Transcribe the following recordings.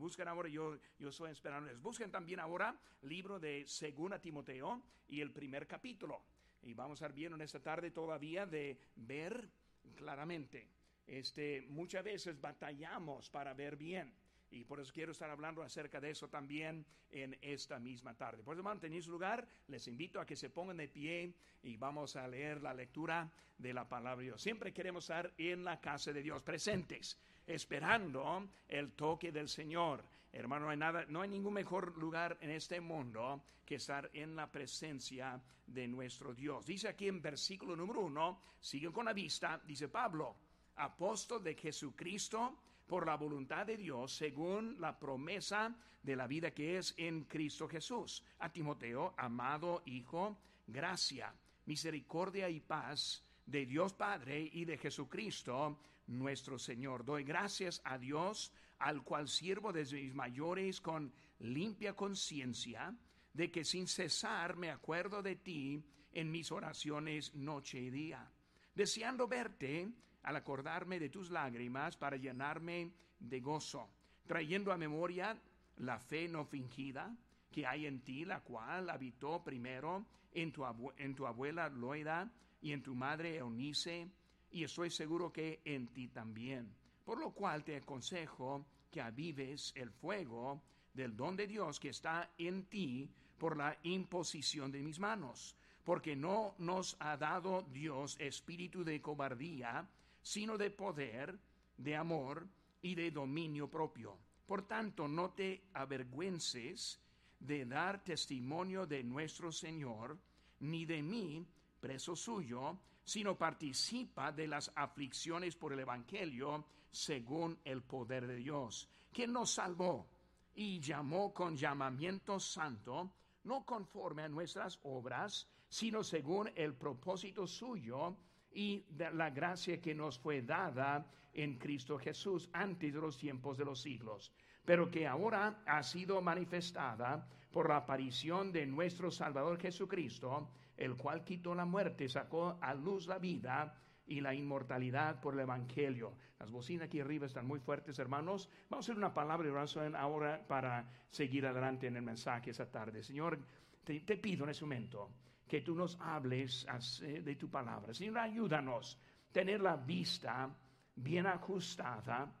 busquen ahora, yo, yo estoy esperándoles. Busquen también ahora libro de Segunda Timoteo y el primer capítulo. Y vamos a estar viendo en esta tarde todavía de ver claramente. Este, muchas veces batallamos para ver bien. Y por eso quiero estar hablando acerca de eso también en esta misma tarde. Por eso, hermano, tenéis lugar, les invito a que se pongan de pie y vamos a leer la lectura de la palabra de Dios. Siempre queremos estar en la casa de Dios, presentes, esperando el toque del Señor. Hermano, no hay nada, no hay ningún mejor lugar en este mundo que estar en la presencia de nuestro Dios. Dice aquí en versículo número uno, siguen con la vista, dice Pablo, apóstol de Jesucristo por la voluntad de Dios, según la promesa de la vida que es en Cristo Jesús. A Timoteo, amado Hijo, gracia, misericordia y paz de Dios Padre y de Jesucristo nuestro Señor. Doy gracias a Dios, al cual sirvo desde mis mayores con limpia conciencia, de que sin cesar me acuerdo de ti en mis oraciones noche y día, deseando verte al acordarme de tus lágrimas para llenarme de gozo, trayendo a memoria la fe no fingida que hay en ti, la cual habitó primero en tu, en abuela Loida y en tu madre Eunice, y estoy seguro que en ti también. Por lo cual te aconsejo que avives el fuego del don de Dios que está en ti por la imposición de mis manos, porque no nos ha dado Dios espíritu de cobardía, sino de poder, de amor y de dominio propio. Por tanto, no te avergüences de dar testimonio de nuestro Señor, ni de mí, preso suyo, sino participa de las aflicciones por el Evangelio según el poder de Dios, quien nos salvó y llamó con llamamiento santo, no conforme a nuestras obras, sino según el propósito suyo y la gracia que nos fue dada en Cristo Jesús antes de los tiempos de los siglos, pero que ahora ha sido manifestada por la aparición de nuestro Salvador Jesucristo, el cual quitó la muerte, sacó a luz la vida y la inmortalidad por el Evangelio. Las bocinas aquí arriba están muy fuertes, hermanos. Vamos a hacer una palabra de oración ahora para seguir adelante en el mensaje esa tarde. Señor, te, te pido en ese momento que tú nos hables de tu palabra. Señor, ayúdanos a tener la vista bien ajustada.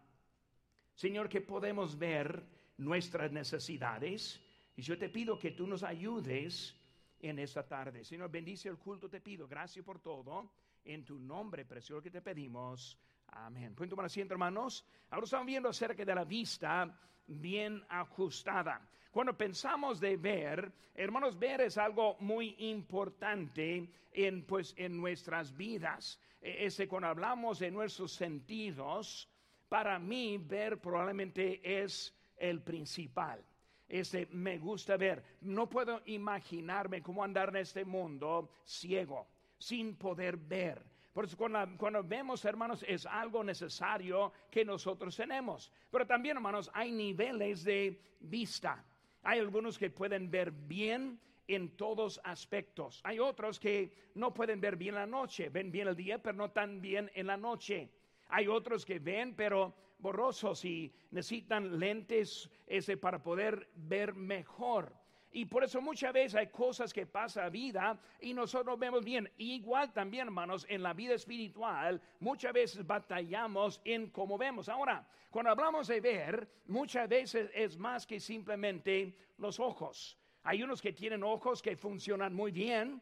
Señor, que podemos ver nuestras necesidades. Y yo te pido que tú nos ayudes en esta tarde. Señor, bendice el culto, te pido. Gracias por todo. En tu nombre precioso que te pedimos. Amén. Pueden tomar asiento, hermanos. Ahora estamos viendo acerca de la vista bien ajustada. Cuando pensamos de ver, hermanos, ver es algo muy importante en, pues, en nuestras vidas. E, ese, cuando hablamos de nuestros sentidos, para mí ver probablemente es el principal. Este, me gusta ver. No puedo imaginarme cómo andar en este mundo ciego, sin poder ver. Por eso cuando, cuando, vemos, hermanos, es algo necesario que nosotros tenemos. Pero también, hermanos, hay niveles de vista. Hay algunos que pueden ver bien en todos aspectos. Hay otros que no pueden ver bien la noche, ven bien el día, pero no tan bien en la noche. Hay otros que ven, pero borrosos y necesitan lentes ese para poder ver mejor. Y por eso muchas veces hay cosas que pasa a vida y nosotros vemos bien. Igual también, hermanos, en la vida espiritual, muchas veces batallamos en cómo vemos. Ahora, cuando hablamos de ver, muchas veces es más que simplemente los ojos. Hay unos que tienen ojos que funcionan muy bien,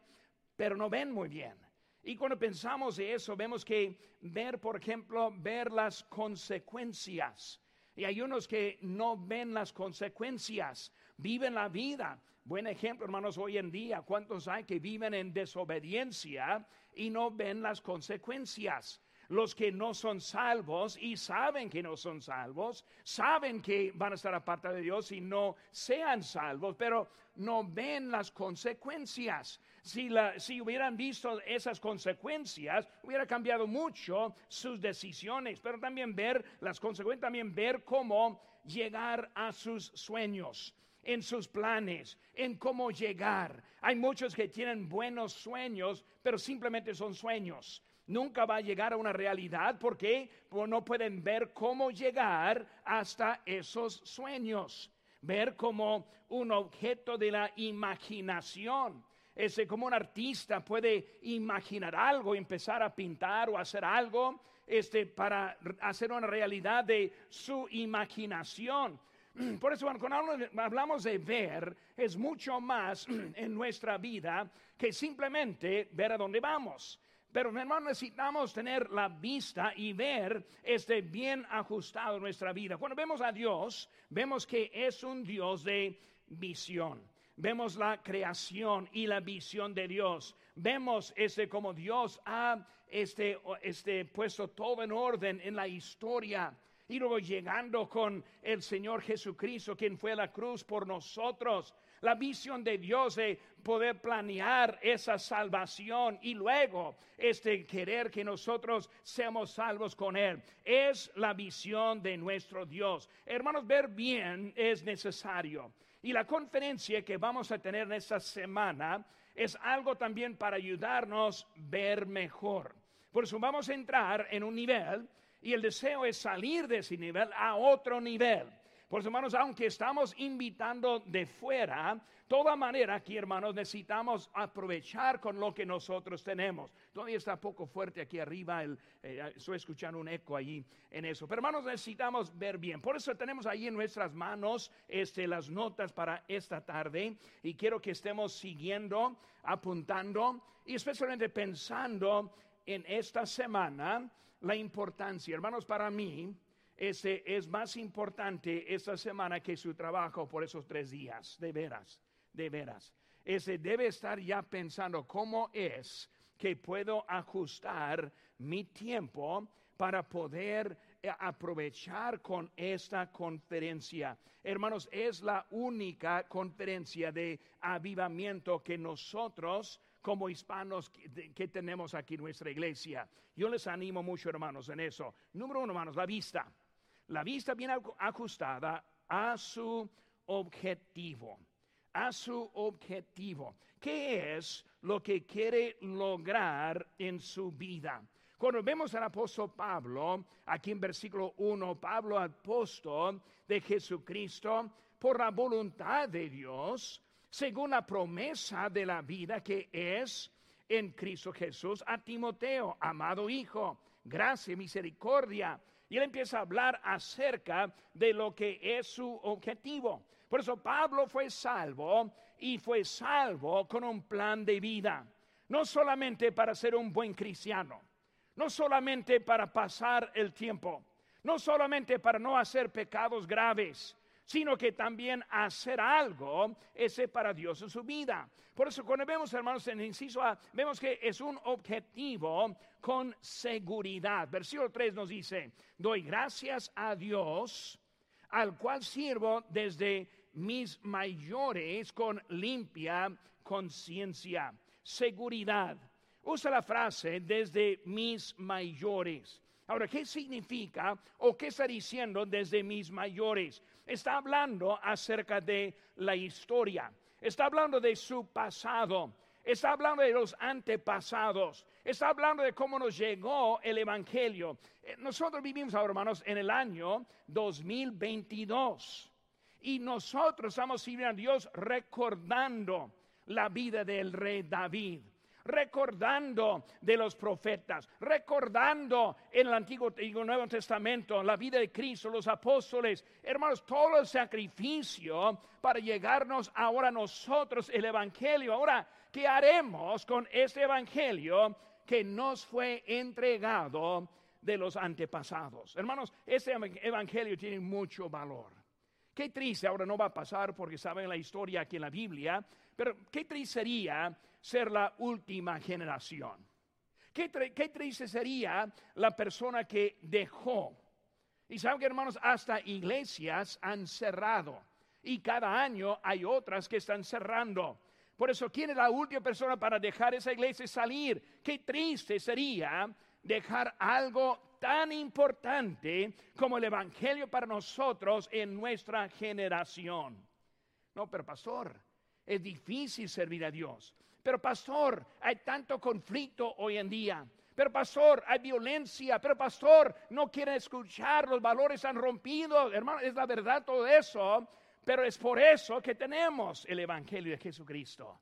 pero no ven muy bien. Y cuando pensamos de eso, vemos que ver, por ejemplo, ver las consecuencias. Y hay unos que no ven las consecuencias viven la vida. Buen ejemplo, hermanos, hoy en día, ¿cuántos hay que viven en desobediencia y no ven las consecuencias? Los que no son salvos y saben que no son salvos, saben que van a estar aparte de Dios y no sean salvos, pero no ven las consecuencias. Si, si hubieran visto esas consecuencias, hubiera cambiado mucho sus decisiones, pero también ver las consecuencias, también ver cómo llegar a sus sueños en sus planes, en cómo llegar. Hay muchos que tienen buenos sueños, pero simplemente son sueños. nunca va a llegar a una realidad porque no pueden ver cómo llegar hasta esos sueños. Ver como un objeto de la imaginación. Ese, como un artista puede imaginar algo, empezar a pintar o hacer algo este, para hacer una realidad de su imaginación. Por eso cuando hablamos de ver, es mucho más en nuestra vida que simplemente ver a dónde vamos. Pero hermano, necesitamos tener la vista y ver este bien ajustado en nuestra vida. Cuando vemos a Dios, vemos que es un Dios de visión. Vemos la creación y la visión de Dios. Vemos este como Dios ha este, este puesto todo en orden en la historia y luego llegando con el Señor Jesucristo, quien fue a la cruz por nosotros. La visión de Dios de poder planear esa salvación y luego este querer que nosotros seamos salvos con Él. Es la visión de nuestro Dios. Hermanos, ver bien es necesario. Y la conferencia que vamos a tener en esta semana es algo también para ayudarnos a ver mejor. Por eso vamos a entrar en un nivel y el deseo es salir de ese nivel a otro nivel. Por eso, hermanos, aunque estamos invitando de fuera, toda manera aquí, hermanos, necesitamos aprovechar con lo que nosotros tenemos. Todavía está poco fuerte aquí arriba, el, eh, estoy escuchando un eco allí en eso. Pero, hermanos, necesitamos ver bien. Por eso tenemos ahí en nuestras manos este, las notas para esta tarde y quiero que estemos siguiendo, apuntando y especialmente pensando en esta semana la importancia. Hermanos, para mí ese es más importante esta semana que su trabajo por esos tres días, de veras, de veras. Ese debe estar ya pensando cómo es que puedo ajustar mi tiempo para poder eh, aprovechar con esta conferencia. Hermanos, es la única conferencia de avivamiento que nosotros como hispanos que, tenemos aquí nuestra iglesia. Yo les animo mucho, hermanos, en eso. Número uno, hermanos, la vista. La vista bien ajustada a su objetivo. A su objetivo. ¿Qué es lo que quiere lograr en su vida? Cuando vemos al apóstol Pablo, aquí en versículo 1, Pablo apóstol de Jesucristo, por la voluntad de Dios, según la promesa de la vida que es en Cristo Jesús a Timoteo, amado hijo, gracia y misericordia. Y él empieza a hablar acerca de lo que es su objetivo. Por eso Pablo fue salvo y fue salvo con un plan de vida. No solamente para ser un buen cristiano, no solamente para pasar el tiempo, no solamente para no hacer pecados graves, sino que también hacer algo ese para Dios en su vida. Por eso cuando vemos, hermanos, en el inciso A, vemos que es un objetivo con seguridad. Versículo 3 nos dice, doy gracias a Dios, al cual sirvo desde mis mayores con limpia conciencia. Seguridad. Usa la frase desde mis mayores. Ahora, ¿qué significa o qué está diciendo desde mis mayores? Está hablando acerca de la historia, está hablando de su pasado, está hablando de los antepasados, está hablando de cómo nos llegó el Evangelio. Eh, nosotros vivimos ahora, hermanos, en el año 2022 y nosotros estamos sirviendo a Dios recordando la vida del rey David recordando de los profetas, recordando en el Antiguo y Nuevo Testamento la vida de Cristo, los apóstoles, hermanos, todo el sacrificio para llegarnos ahora nosotros el Evangelio. Ahora, ¿qué haremos con este Evangelio que nos fue entregado de los antepasados? Hermanos, este Evangelio tiene mucho valor. Qué triste, ahora no va a pasar porque saben la historia aquí en la Biblia, pero qué triste sería ser la última generación. Qué, triste sería la persona que dejó. Y saben que hermanos, hasta iglesias han cerrado. Y cada año hay otras que están cerrando. Por eso, ¿quién es la última persona para dejar esa iglesia y salir? Qué triste sería dejar algo tan importante como el Evangelio para nosotros en nuestra generación. No, pero pastor, es difícil servir a Dios. Pero pastor, hay tanto conflicto hoy en día. pero pastor, hay violencia, pero pastor, no quieren escuchar, los valores han rompido, hermano, es la verdad todo eso, pero es por eso que tenemos el Evangelio de Jesucristo.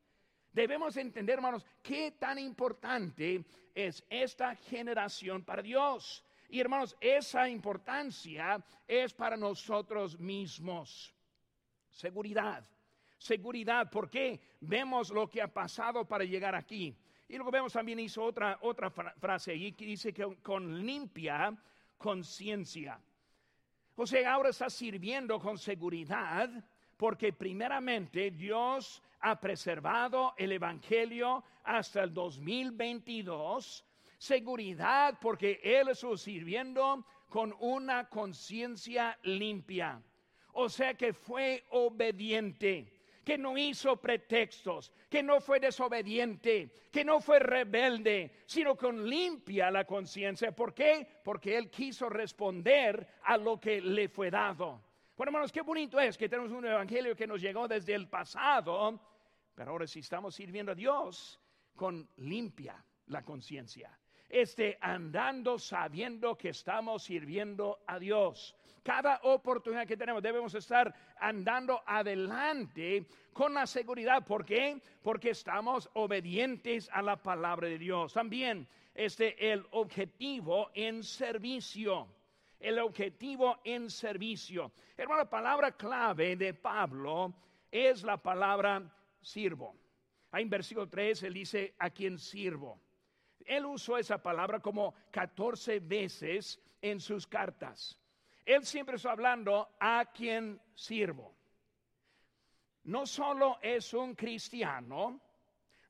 Debemos entender, hermanos, qué tan importante es esta generación para Dios. Y hermanos, esa importancia es para nosotros mismos. Seguridad, seguridad, porque vemos lo que ha pasado para llegar aquí. Y luego vemos también hizo otra, otra frase allí que dice que con limpia conciencia. O sea, ahora está sirviendo con seguridad porque primeramente Dios ha preservado el Evangelio hasta el 2022. Seguridad porque Él estuvo sirviendo con una conciencia limpia. O sea que fue obediente que no hizo pretextos, que no fue desobediente, que no fue rebelde, sino con limpia la conciencia. ¿Por qué? Porque él quiso responder a lo que le fue dado. Bueno, hermanos, qué bonito es que tenemos un evangelio que nos llegó desde el pasado, pero ahora sí estamos sirviendo a Dios con limpia la conciencia. Este andando sabiendo que estamos sirviendo a Dios cada oportunidad que tenemos debemos estar andando adelante con la seguridad. ¿Por qué? Porque estamos obedientes a la palabra de Dios. También este el objetivo en servicio. El objetivo en servicio. Hermano, la palabra clave de Pablo es la palabra sirvo. Ahí en versículo 3 él dice a quien sirvo. Él usó esa palabra como 14 veces en sus cartas. Él siempre está hablando a quien sirvo. No solo es un cristiano,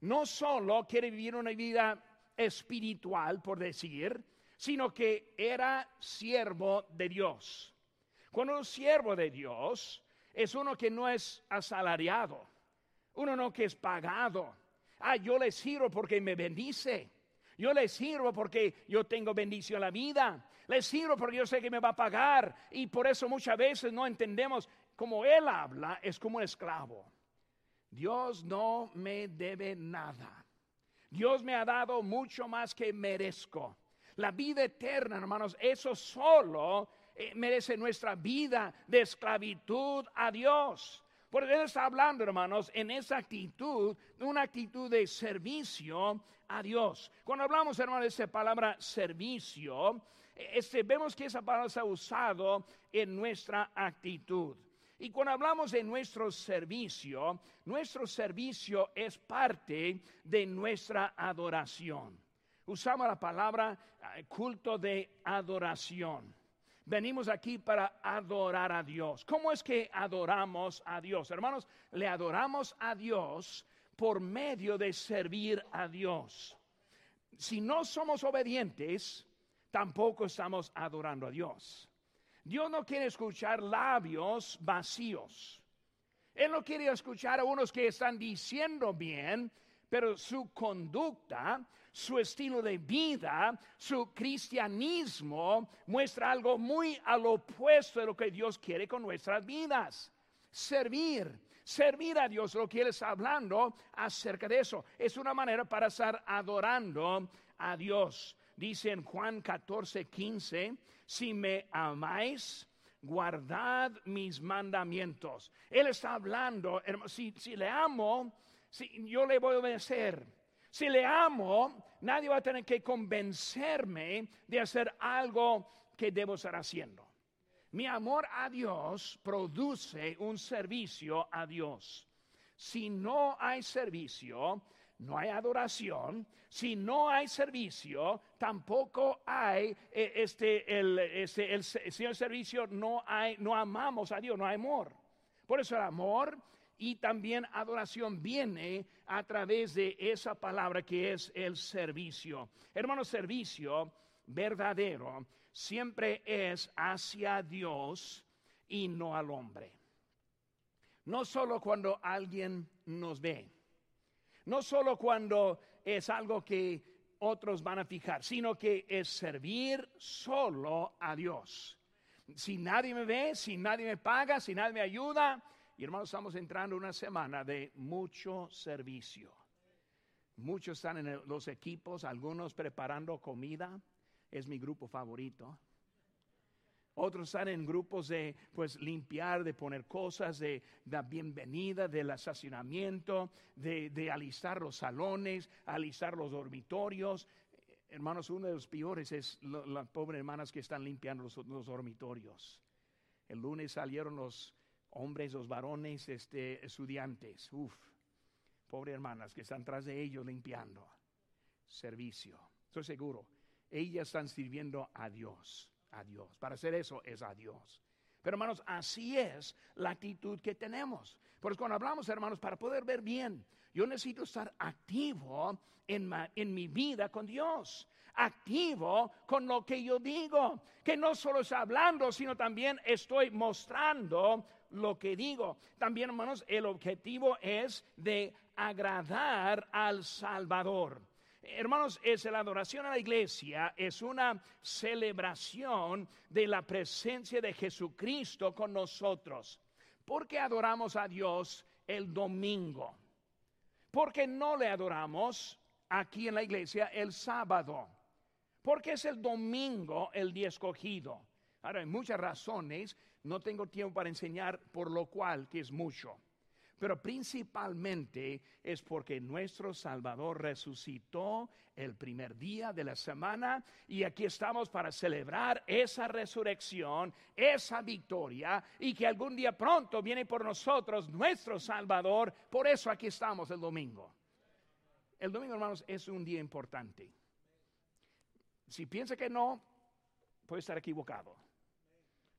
no solo quiere vivir una vida espiritual, por decir, sino que era siervo de Dios. Cuando un siervo de Dios es uno que no es asalariado, uno no que es pagado. Ah, yo le sirvo porque me bendice. Yo le sirvo porque yo tengo bendición en la vida. Le sirvo porque yo sé que me va a pagar. Y por eso muchas veces no entendemos como Él habla, es como un esclavo. Dios no me debe nada. Dios me ha dado mucho más que merezco. La vida eterna, hermanos, eso solo eh, merece nuestra vida de esclavitud a Dios. Porque Él está hablando, hermanos, en esa actitud, una actitud de servicio a Dios. Cuando hablamos, hermanos, de esa palabra servicio, este, vemos que esa palabra se ha usado en nuestra actitud. Y cuando hablamos de nuestro servicio, nuestro servicio es parte de nuestra adoración. Usamos la palabra eh, culto de adoración. Venimos aquí para adorar a Dios. ¿Cómo es que adoramos a Dios? Hermanos, le adoramos a Dios por medio de servir a Dios. Si no somos obedientes, tampoco estamos adorando a Dios. Dios no quiere escuchar labios vacíos. Él no quiere escuchar a unos que están diciendo bien, pero su conducta, su estilo de vida, su cristianismo muestra algo muy al opuesto de lo que Dios quiere con nuestras vidas. Servir, servir a Dios, lo que Él está hablando acerca de eso. Es una manera para estar adorando a Dios. Dice en Juan 14, 15, si me amáis, guardad mis mandamientos. Él está hablando, si, si le amo, si, yo le voy a obedecer. Si le amo, nadie va a tener que convencerme de hacer algo que debo estar haciendo. Mi amor a Dios produce un servicio a Dios. Si no hay servicio, no hay adoración. Si no hay servicio, tampoco hay eh, este, el, este, servicio, no hay, no amamos a Dios, no hay amor. Por eso el amor y también adoración viene a través de esa palabra que es el servicio. Hermano, servicio verdadero siempre es hacia Dios y no al hombre. No solo cuando alguien nos ve no solo cuando es algo que otros van a fijar, sino que es servir solo a Dios. Si nadie me ve, si nadie me paga, si nadie me ayuda, y hermanos, estamos entrando una semana de mucho servicio. Muchos están en los equipos, algunos preparando comida. Es mi grupo favorito. Otros están en grupos de pues limpiar, de poner cosas, de la bienvenida, del estacionamiento, de, de los salones, alistar los dormitorios. Hermanos, uno de los peores es las pobres hermanas que están limpiando los, dormitorios. El lunes salieron los hombres, los varones, este, estudiantes. Uf, pobres hermanas que están tras de ellos limpiando. Servicio. Estoy seguro. Ellas están sirviendo a Dios. A Dios. Para hacer eso es a Dios. Pero hermanos, así es la actitud que tenemos. Por eso cuando hablamos, hermanos, para poder ver bien, yo necesito estar activo en, en mi vida con Dios activo con lo que yo digo, que no solo está hablando, sino también estoy mostrando lo que digo. También, hermanos, el objetivo es de agradar al Salvador. Hermanos, es la adoración a la iglesia, es una celebración de la presencia de Jesucristo con nosotros. ¿Por qué adoramos a Dios el domingo? Porque no le adoramos aquí en la iglesia el sábado. Porque es el domingo el día escogido. Ahora, hay muchas razones, no tengo tiempo para enseñar por lo cual, que es mucho. Pero principalmente es porque nuestro Salvador resucitó el primer día de la semana y aquí estamos para celebrar esa resurrección, esa victoria y que algún día pronto viene por nosotros nuestro Salvador. Por eso aquí estamos el domingo. El domingo, hermanos, es un día importante. Si piensa que no, puede estar equivocado,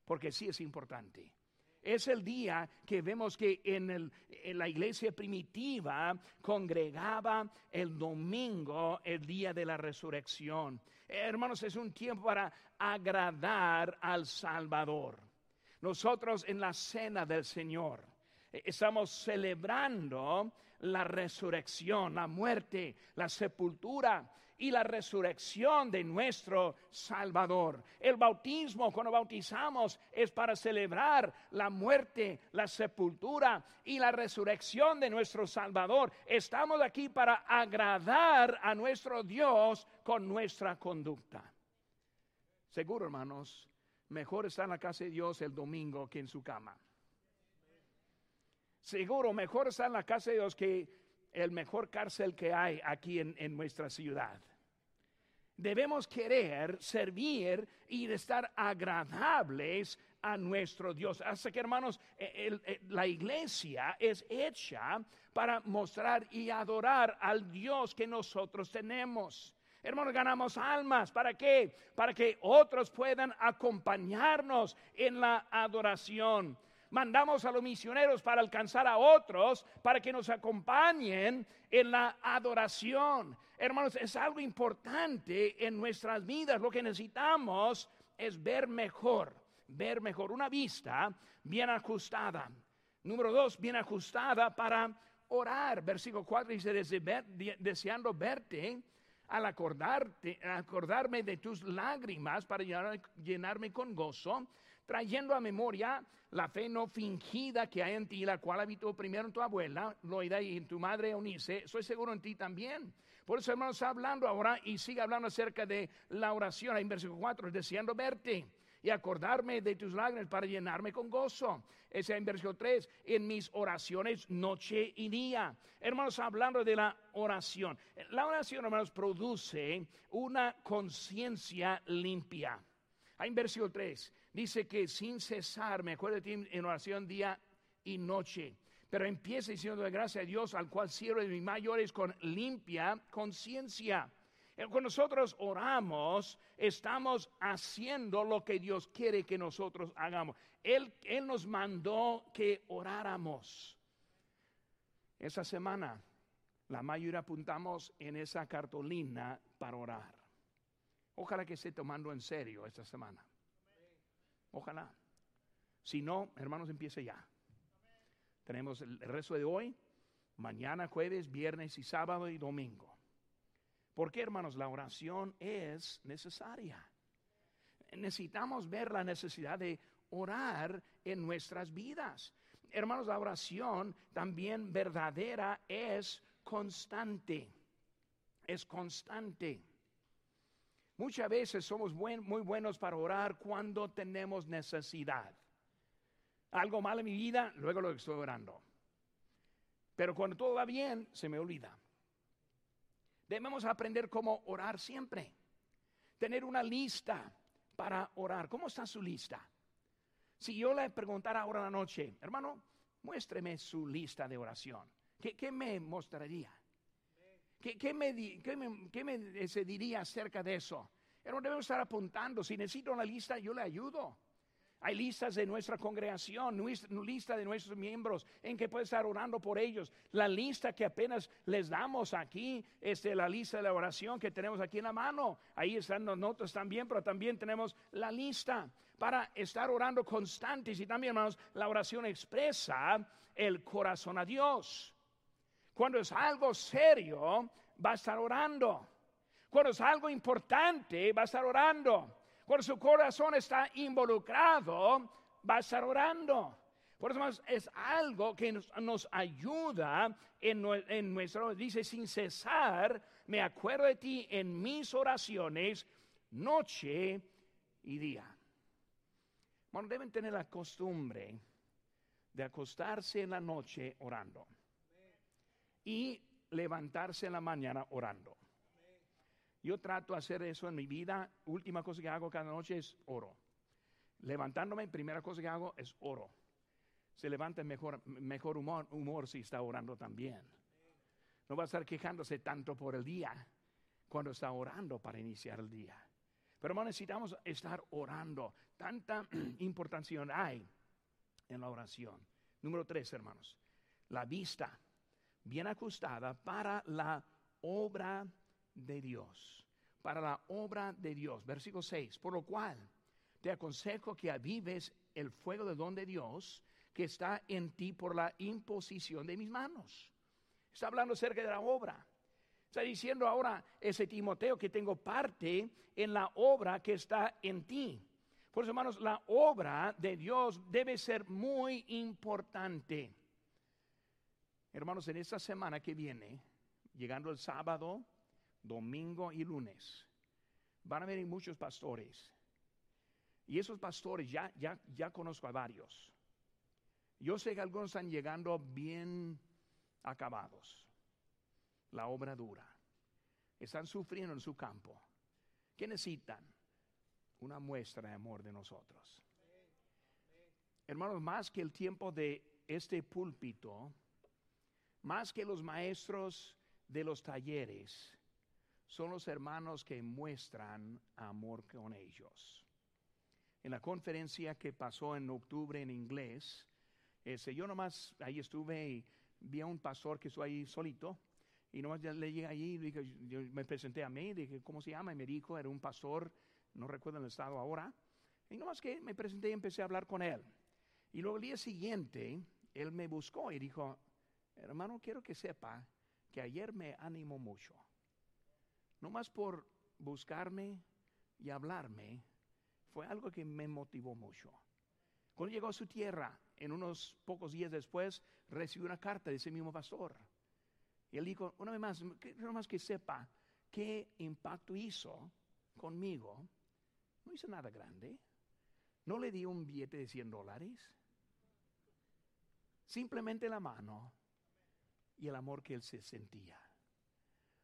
porque sí es importante. Es el día que vemos que en, la iglesia primitiva congregaba el domingo, el día de la resurrección. Hermanos, es un tiempo para agradar al Salvador. Nosotros en la cena del Señor eh, estamos celebrando la resurrección, la muerte, la sepultura y la resurrección de nuestro Salvador. El bautismo, cuando bautizamos, es para celebrar la muerte, la sepultura y la resurrección de nuestro Salvador. Estamos aquí para agradar a nuestro Dios con nuestra conducta. Seguro, hermanos, mejor estar en la casa de Dios el domingo que en su cama. Seguro, mejor estar en la casa de Dios que el mejor cárcel que hay aquí en, nuestra ciudad. Debemos querer servir y estar agradables a nuestro Dios. Así que hermanos, e, la iglesia es hecha para mostrar y adorar al Dios que nosotros tenemos. Hermanos, ganamos almas. ¿Para qué? Para que otros puedan acompañarnos en la adoración mandamos a los misioneros para alcanzar a otros, para que nos acompañen en la adoración. Hermanos, es algo importante en nuestras vidas. Lo que necesitamos es ver mejor, ver mejor, una vista bien ajustada. Número dos, bien ajustada para orar. Versículo 4 dice, deseando verte al acordarte, acordarme de tus lágrimas para llenarme con gozo, trayendo a memoria la fe no fingida que hay en ti, la cual habitó primero en tu abuela, Loida, y en tu madre Eunice, soy seguro en ti también. Por eso, hermanos, está hablando ahora y sigue hablando acerca de la oración, en versículo 4, deseando verte y acordarme de tus lágrimas para llenarme con gozo. Ese en versículo 3, en mis oraciones noche y día. Hermanos, hablando de la oración. La oración, hermanos, produce una conciencia limpia. Hay en versículo 3, dice que sin cesar, me acuerdo de ti en oración día y noche. Pero empieza diciendo de a Dios, al cual sirve mis mayores con limpia conciencia. Eh, cuando nosotros oramos, estamos haciendo lo que Dios quiere que nosotros hagamos. Él, Él nos mandó que oráramos. Esa semana, la mayoría apuntamos en esa cartolina para orar. Ojalá que esté tomando en serio esta semana. Ojalá. Si no, hermanos, empiece ya. Tenemos el resto de hoy, mañana, jueves, viernes y sábado y domingo. Porque, hermanos, la oración es necesaria. Necesitamos ver la necesidad de orar en nuestras vidas. Hermanos, la oración también verdadera es constante. es constante. Muchas veces somos muy buenos para orar cuando tenemos necesidad. Algo mal en mi vida, luego lo estoy orando. Pero cuando todo va bien, se me olvida. Debemos aprender cómo orar siempre. Tener una lista para orar. ¿Cómo está su lista? Si yo le preguntara ahora en la noche, hermano, muéstreme su lista de oración. ¿Qué, me mostraría? ¿Qué, me, qué diría acerca de eso? Pero debemos estar apuntando. Si necesito una lista, yo le ayudo. Hay listas de nuestra congregación, lista de nuestros miembros en que puede estar orando por ellos. La lista que apenas les damos aquí, es este, la lista de la oración que tenemos aquí en la mano. Ahí están las notas también, pero también tenemos la lista para estar orando constantes. Y también, hermanos, la oración expresa el corazón a Dios. Cuando es algo serio, va a estar orando. Cuando es algo importante, va a estar orando. Cuando su corazón está involucrado, va a estar orando. Por eso es algo que nos, ayuda en, en, nuestro, dice, sin cesar, me acuerdo de ti en mis oraciones, noche y día. Bueno, deben tener la costumbre de acostarse en la noche orando y levantarse en la mañana orando. Yo trato de hacer eso en mi vida. Última cosa que hago cada noche es oro. Levantándome, primera cosa que hago es oro. Se levanta mejor, mejor humor, humor si está orando también. No va a estar quejándose tanto por el día cuando está orando para iniciar el día. Pero necesitamos estar orando. Tanta importancia hay en la oración. Número tres, hermanos. La vista bien ajustada para la obra de Dios, para la obra de Dios. Versículo 6, por lo cual te aconsejo que avives el fuego de don de Dios que está en ti por la imposición de mis manos. Está hablando acerca de la obra. Está diciendo ahora ese Timoteo que tengo parte en la obra que está en ti. Por eso, hermanos, la obra de Dios debe ser muy importante. Hermanos, en esta semana que viene, llegando el sábado, domingo y lunes, van a venir muchos pastores. Y esos pastores ya, ya, ya conozco a varios. Yo sé que algunos están llegando bien acabados. La obra dura. Están sufriendo en su campo. ¿Qué necesitan? Una muestra de amor de nosotros. Hermanos, más que el tiempo de este púlpito, más que los maestros de los talleres, son los hermanos que muestran amor con ellos. En la conferencia que pasó en octubre en inglés, ese, yo nomás ahí estuve y vi a un pastor que estuvo ahí solito. Y nomás le llegué allí, dije, yo me presenté a mí, dije, ¿cómo se llama? Y me dijo, era un pastor, no recuerdo el estado ahora. Y nomás que me presenté y empecé a hablar con él. Y luego el día siguiente, él me buscó y dijo, hermano, quiero que sepa que ayer me animó mucho no más por buscarme y hablarme, fue algo que me motivó mucho. Cuando llegó a su tierra, en unos pocos días después, recibió una carta de ese mismo pastor. Y él dijo, una vez más, no más que sepa qué impacto hizo conmigo. No hizo nada grande. No le di un billete de 100 dólares. Simplemente la mano y el amor que él se sentía.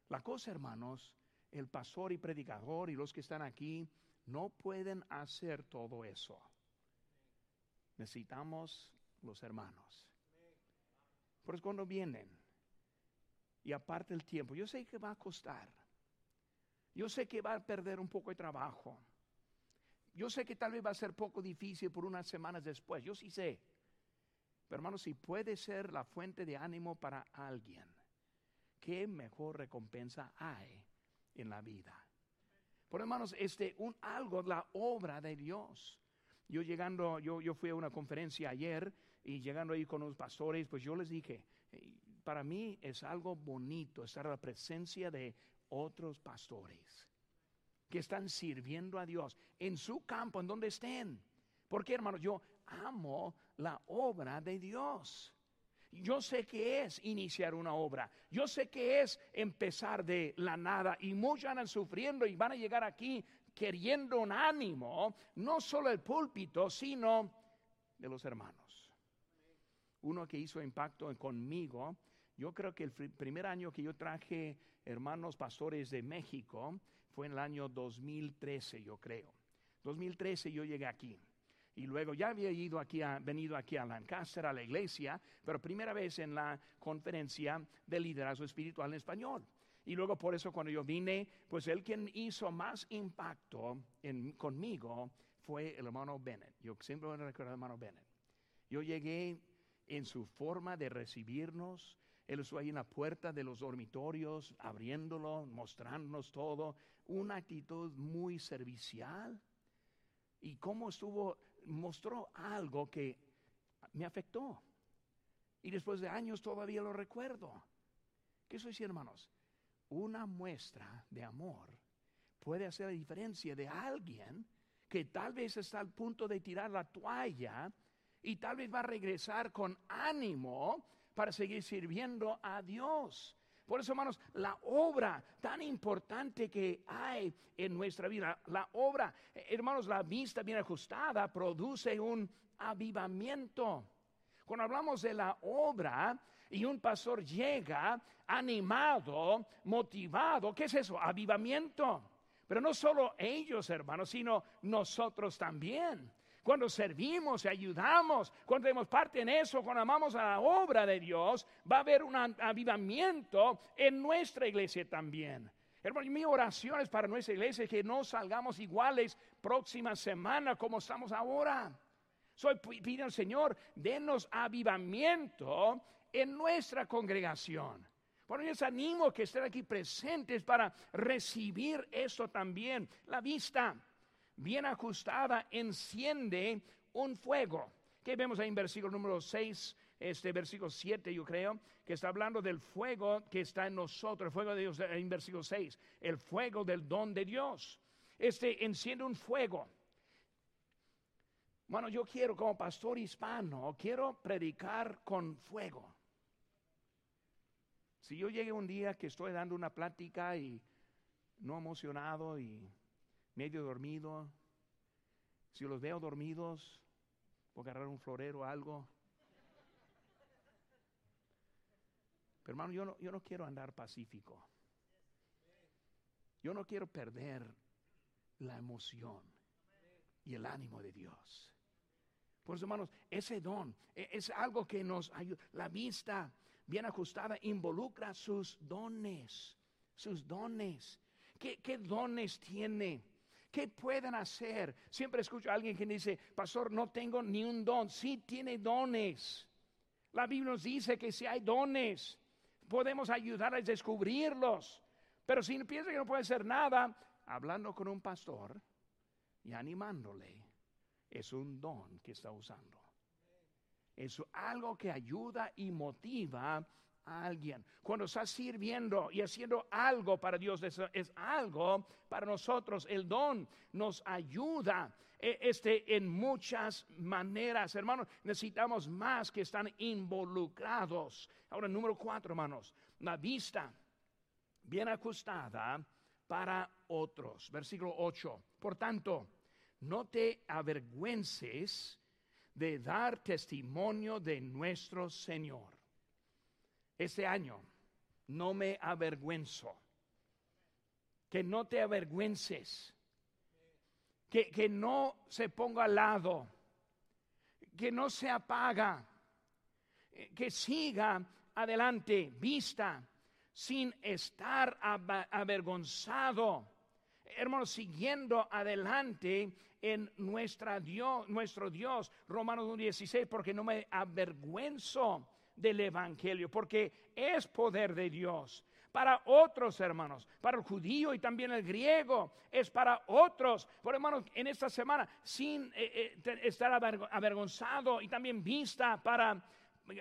La cosa, hermanos, el pastor y predicador y los que están aquí no pueden hacer todo eso. Necesitamos los hermanos. Por eso cuando vienen y aparte el tiempo, yo sé que va a costar. Yo sé que va a perder un poco de trabajo. Yo sé que tal vez va a ser poco difícil por unas semanas después. Yo sí sé. Pero hermanos, si puede ser la fuente de ánimo para alguien, ¿qué mejor recompensa hay en la vida. Por hermanos, este, un algo, la obra de Dios. Yo llegando, yo, yo fui a una conferencia ayer y llegando ahí con los pastores, pues yo les dije, para mí es algo bonito estar a la presencia de otros pastores que están sirviendo a Dios en su campo, en donde estén. Porque hermanos, yo amo la obra de Dios. Yo sé que es iniciar una obra. Yo sé que es empezar de la nada. Y muchos andan sufriendo y van a llegar aquí queriendo un ánimo, no solo el púlpito, sino de los hermanos. Uno que hizo impacto conmigo, yo creo que el primer año que yo traje hermanos pastores de México fue en el año 2013, yo creo. 2013 yo llegué aquí. Y luego ya había ido aquí a, venido aquí a Lancaster, a la iglesia, pero primera vez en la conferencia de liderazgo espiritual en español. Y luego por eso cuando yo vine, pues el quien hizo más impacto en, conmigo fue el hermano Bennett. Yo siempre voy a recordar al hermano Bennett. Yo llegué en su forma de recibirnos. Él estuvo ahí en la puerta de los dormitorios, abriéndolo, mostrándonos todo. Una actitud muy servicial. Y cómo estuvo mostró algo que me afectó. Y después de años todavía lo recuerdo. ¿Qué soy, hermanos? Una muestra de amor puede hacer la diferencia de alguien que tal vez está al punto de tirar la toalla y tal vez va a regresar con ánimo para seguir sirviendo a Dios. Por eso, hermanos, la obra tan importante que hay en nuestra vida, la obra, hermanos, la vista bien ajustada produce un avivamiento. Cuando hablamos de la obra y un pastor llega animado, motivado, ¿qué es eso? Avivamiento. Pero no solo ellos, hermanos, sino nosotros también cuando servimos y ayudamos, cuando tenemos parte en eso, cuando amamos a la obra de Dios, va a haber un avivamiento en nuestra iglesia también. Hermano, mi oración es para nuestra iglesia que no salgamos iguales próxima semana como estamos ahora. Soy pidiendo al Señor, denos avivamiento en nuestra congregación. Por eso les animo que estén aquí presentes para recibir eso también. La vista bien ajustada enciende un fuego. Que vemos ahí en versículo número 6, este versículo 7 yo creo, que está hablando del fuego que está en nosotros, el fuego de Dios en versículo 6, el fuego del don de Dios. Este enciende un fuego. Bueno, yo quiero como pastor hispano, quiero predicar con fuego. Si yo llegue un día que estoy dando una plática y no emocionado y medio dormido, si los veo dormidos, voy a agarrar un florero o algo. Pero hermano, yo no, yo no quiero andar pacífico. Yo no quiero perder la emoción y el ánimo de Dios. Por eso, hermanos, ese don e, es algo que nos ayuda. La vista bien ajustada involucra sus dones, sus dones. ¿Qué, qué dones tiene? ¿Qué pueden hacer? Siempre escucho a alguien que dice, pastor, no tengo ni un don. Sí tiene dones. La Biblia nos dice que si hay dones, podemos ayudar a descubrirlos. Pero si piensa que no puede hacer nada, hablando con un pastor y animándole, es un don que está usando. Es algo que ayuda y motiva alguien. Cuando estás sirviendo y haciendo algo para Dios, es, algo para nosotros. El don nos ayuda e, este, en muchas maneras. Hermanos, necesitamos más que están involucrados. Ahora, número cuatro, hermanos, la vista bien ajustada para otros. Versículo 8. Por tanto, no te avergüences de dar testimonio de nuestro Señor este año no me avergüenzo. Que no te avergüences. Que, que no se ponga al lado. Que no se apaga. Que siga adelante, vista, sin estar avergonzado. Hermanos, siguiendo adelante en nuestra Dios, nuestro Dios, Romanos 16, porque no me avergüenzo del Evangelio, porque es poder de Dios. Para otros hermanos, para el judío y también el griego, es para otros. Por hermanos, en esta semana, sin eh, eh, estar avergonzado y también vista para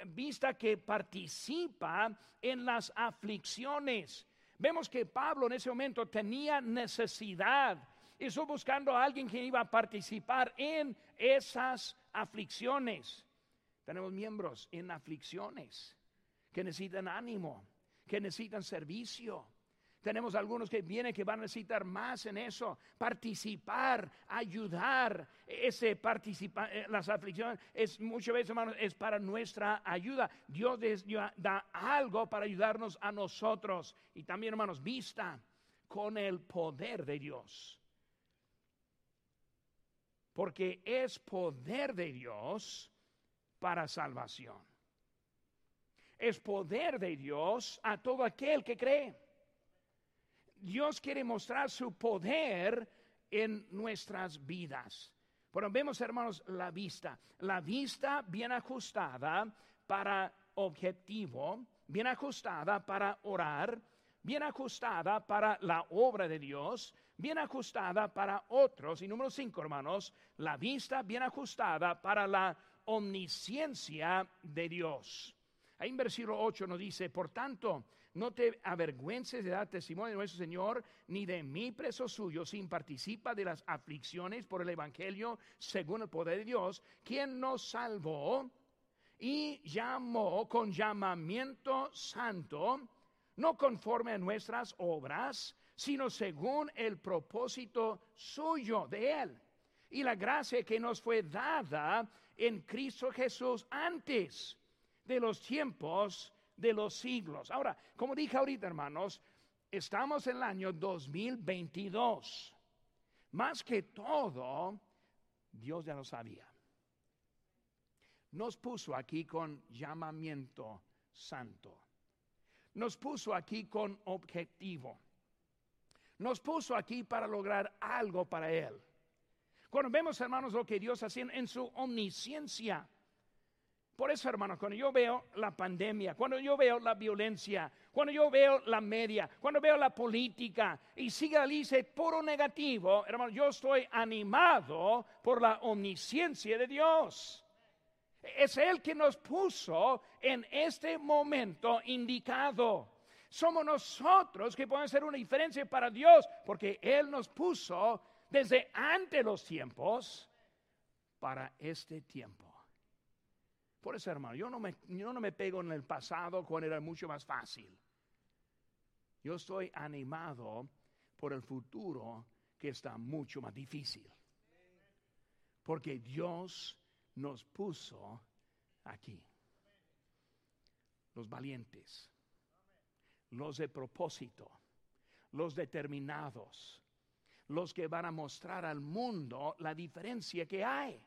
vista que participa en las aflicciones. Vemos que Pablo en ese momento tenía necesidad estuvo buscando a alguien que iba a participar en esas aflicciones. Tenemos miembros en aflicciones que necesitan ánimo, que necesitan servicio. Tenemos algunos que vienen que van a necesitar más en eso, participar, ayudar. Ese participar, eh, las aflicciones es muchas veces, hermanos, es para nuestra ayuda. Dios da algo para ayudarnos a nosotros. Y también, hermanos, vista con el poder de Dios. Porque es poder de Dios para salvación. Es poder de Dios a todo aquel que cree. Dios quiere mostrar su poder en nuestras vidas. Bueno, vemos, hermanos, la vista. La vista bien ajustada para objetivo, bien ajustada para orar, bien ajustada para la obra de Dios, bien ajustada para otros. Y número cinco, hermanos, la vista bien ajustada para la omnisciencia de Dios. Ahí en versículo 8 nos dice, por tanto, no te avergüences de dar testimonio de nuestro Señor, ni de mi preso suyo, sin participa de las aflicciones por el Evangelio, según el poder de Dios, quien nos salvó y llamó con llamamiento santo, no conforme a nuestras obras, sino según el propósito suyo de Él. Y la gracia que nos fue dada en Cristo Jesús antes de los tiempos de los siglos. Ahora, como dije ahorita, hermanos, estamos en el año 2022. Más que todo, Dios ya lo sabía. Nos puso aquí con llamamiento santo. Nos puso aquí con objetivo. Nos puso aquí para lograr algo para Él. Cuando vemos, hermanos, lo que Dios hace en su omnisciencia, por eso, hermanos, cuando yo veo la pandemia, cuando yo veo la violencia, cuando yo veo la media, cuando veo la política y sigue dice puro negativo, hermano, yo estoy animado por la omnisciencia de Dios. Es Él que nos puso en este momento indicado. Somos nosotros que podemos hacer una diferencia para Dios, porque Él nos puso desde antes los tiempos para este tiempo. Por eso, hermano, yo no me, yo no me pego en el pasado cuando era mucho más fácil. Yo estoy animado por el futuro que está mucho más difícil. Porque Dios nos puso aquí. Los valientes, los de propósito, los determinados, los que van a mostrar al mundo la diferencia que hay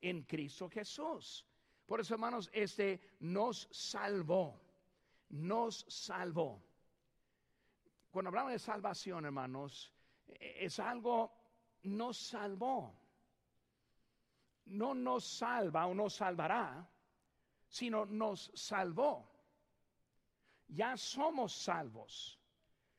en Cristo Jesús. Por eso, hermanos, este nos salvó. Nos salvó. Cuando hablamos de salvación, hermanos, es algo, nos salvó. No nos salva o nos salvará, sino nos salvó. Ya somos salvos.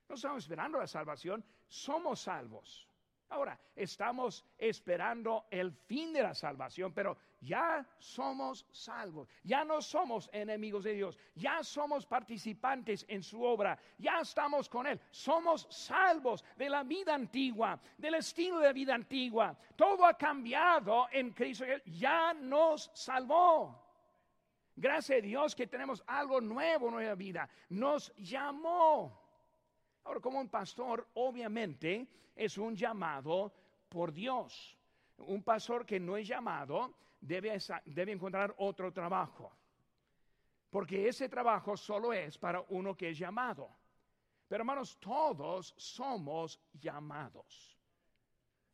No estamos esperando la salvación, somos salvos. Ahora, estamos esperando el fin de la salvación, pero ya somos salvos, ya no somos enemigos de Dios, ya somos participantes en su obra, ya estamos con Él, somos salvos de la vida antigua, del estilo de vida antigua. Todo ha cambiado en Cristo, ya nos salvó. Gracias a Dios que tenemos algo nuevo en nuestra vida, nos llamó. Ahora, como un pastor, obviamente es un llamado por Dios. Un pastor que no es llamado debe, debe encontrar otro trabajo. Porque ese trabajo solo es para uno que es llamado. Pero hermanos, todos somos llamados.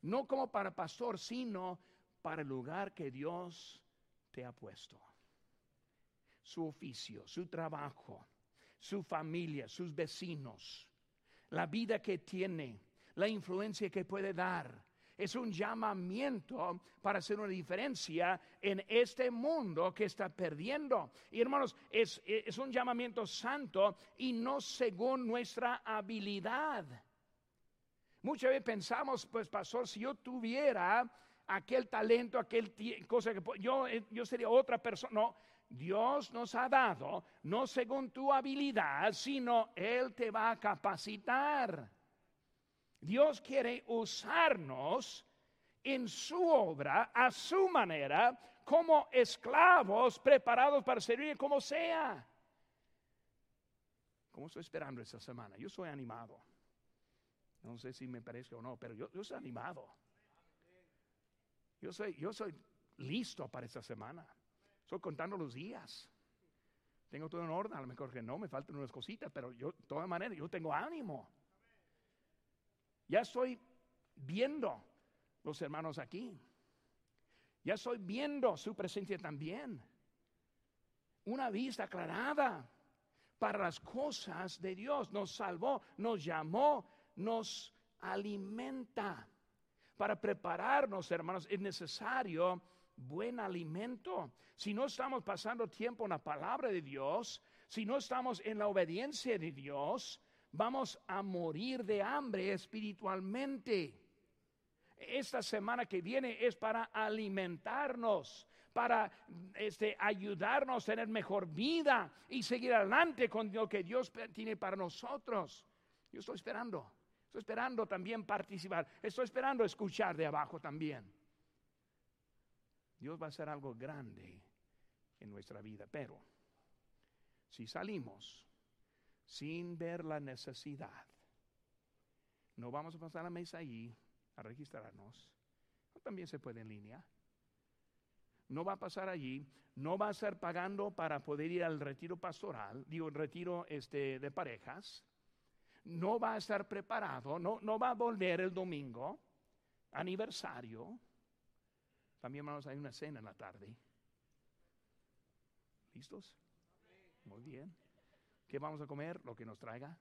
No como para pastor, sino para el lugar que Dios te ha puesto. Su oficio, su trabajo, su familia, sus vecinos, la vida que tiene, la influencia que puede dar es un llamamiento para hacer una diferencia en este mundo que está perdiendo. Y hermanos, es, un llamamiento santo y no según nuestra habilidad. Muchas veces pensamos, pues pastor, si yo tuviera aquel talento, aquel cosa que yo, eh, yo sería otra persona. No, Dios nos ha dado, no según tu habilidad, sino Él te va a capacitar. Dios quiere usarnos en su obra, a su manera, como esclavos preparados para servir como sea. ¿Cómo estoy esperando esta semana? Yo soy animado. No sé si me parece o no, pero yo, yo soy animado. Yo soy, yo soy listo para esta semana. Estoy contando los días. Tengo todo en orden, a lo mejor que no, me faltan unas cositas, pero yo, de todas maneras, yo tengo ánimo. Ya estoy viendo los hermanos aquí. Ya estoy viendo su presencia también. Una vista aclarada para las cosas de Dios. Nos salvó, nos llamó, nos alimenta. Para prepararnos, hermanos, es necesario buen alimento. Si no estamos pasando tiempo en la palabra de Dios, si no estamos en la obediencia de Dios, vamos a morir de hambre espiritualmente. Esta semana que viene es para alimentarnos, para este, ayudarnos a tener mejor vida y seguir adelante con lo que Dios tiene para nosotros. Yo estoy esperando, estoy esperando también participar, estoy esperando escuchar de abajo también. Dios va a hacer algo grande en nuestra vida, pero si salimos sin ver la necesidad, no vamos a pasar la mesa allí a registrarnos. También se puede en línea. No va a pasar allí, no va a estar pagando para poder ir al retiro pastoral, digo, el retiro este, de parejas. No va a estar preparado, no, no va a volver el domingo, aniversario. También, hermanos, hay una cena en la tarde. ¿Listos? Muy bien. ¿Qué vamos a comer? Lo que nos traiga.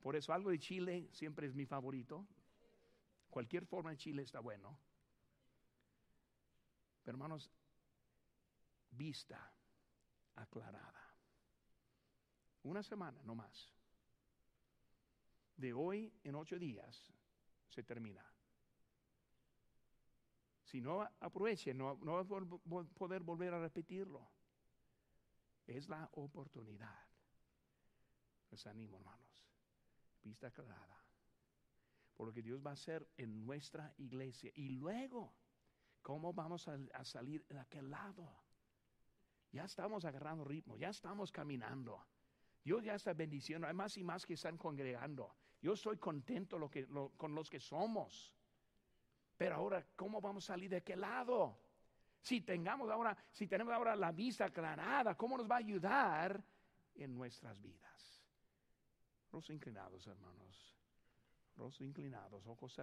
Por eso algo de chile siempre es mi favorito. Cualquier forma de chile está bueno. Pero hermanos, vista aclarada. Una semana, no más. De hoy en ocho días se termina. Si no aproveche, no, no va a poder volver a repetirlo. Es la oportunidad. Les animo, hermanos vista clara por lo que Dios va a hacer en nuestra iglesia. Y luego, ¿cómo vamos a, salir de aquel lado? Ya estamos agarrando ritmo, ya estamos caminando. Dios ya está bendiciendo. Hay más y más que están congregando. Yo estoy contento lo con los que somos. Pero ahora, ¿cómo vamos a salir de aquel lado? Si tengamos ahora, si tenemos ahora la vista aclarada, ¿cómo nos va a ayudar en nuestras vidas? Rostros inclinados, hermanos. Rostros inclinados, ojos